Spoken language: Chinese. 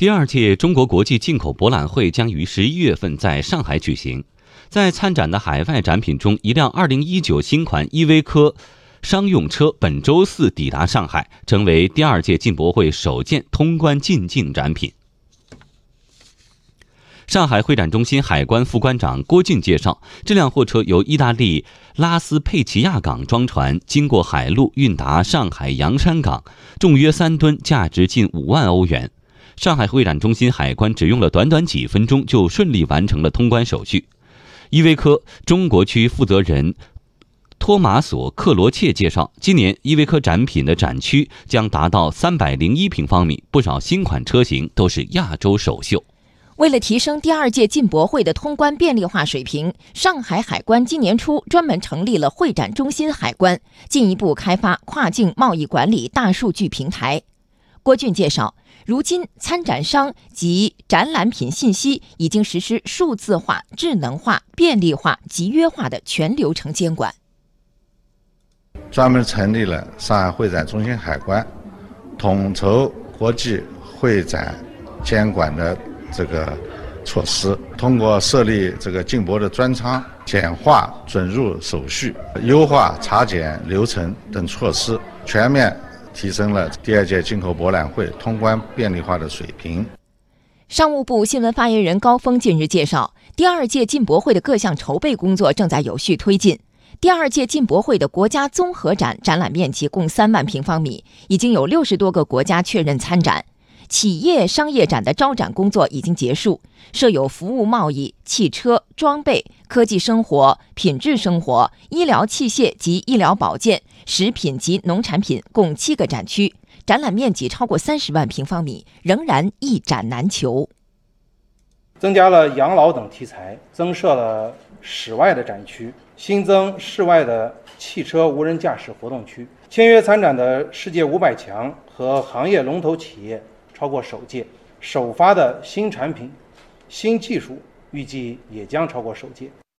第二届中国国际进口博览会将于十一月份在上海举行。在参展的海外展品中，一辆2019新款依维柯商用车本周四抵达上海，成为第二届进博会首件通关进境展品。上海会展中心海关副关长郭俊介绍，这辆货车由意大利拉斯佩齐亚港装船，经过海路运达上海洋山港，重约三吨，价值近五万欧元。上海会展中心海关只用了短短几分钟，就顺利完成了通关手续。依维柯中国区负责人托马索·克罗切介绍，今年依维柯展品的展区将达到三百零一平方米，不少新款车型都是亚洲首秀。为了提升第二届进博会的通关便利化水平，上海海关今年初专门成立了会展中心海关，进一步开发跨境贸易管理大数据平台。郭俊介绍。如今，参展商及展览品信息已经实施数字化、智能化、便利化、集约化的全流程监管。专门成立了上海会展中心海关，统筹国际会展监管的这个措施。通过设立这个进博的专舱，简化准入手续，优化查检流程等措施，全面。提升了第二届进口博览会通关便利化的水平。商务部新闻发言人高峰近日介绍，第二届进博会的各项筹备工作正在有序推进。第二届进博会的国家综合展展览面积共三万平方米，已经有六十多个国家确认参展。企业商业展的招展工作已经结束，设有服务贸易、汽车、装备、科技生活、品质生活、医疗器械及医疗保健、食品及农产品共七个展区，展览面积超过三十万平方米，仍然一展难求。增加了养老等题材，增设了室外的展区，新增室外的汽车无人驾驶活动区。签约参展的世界五百强和行业龙头企业。超过首届，首发的新产品、新技术预计也将超过首届。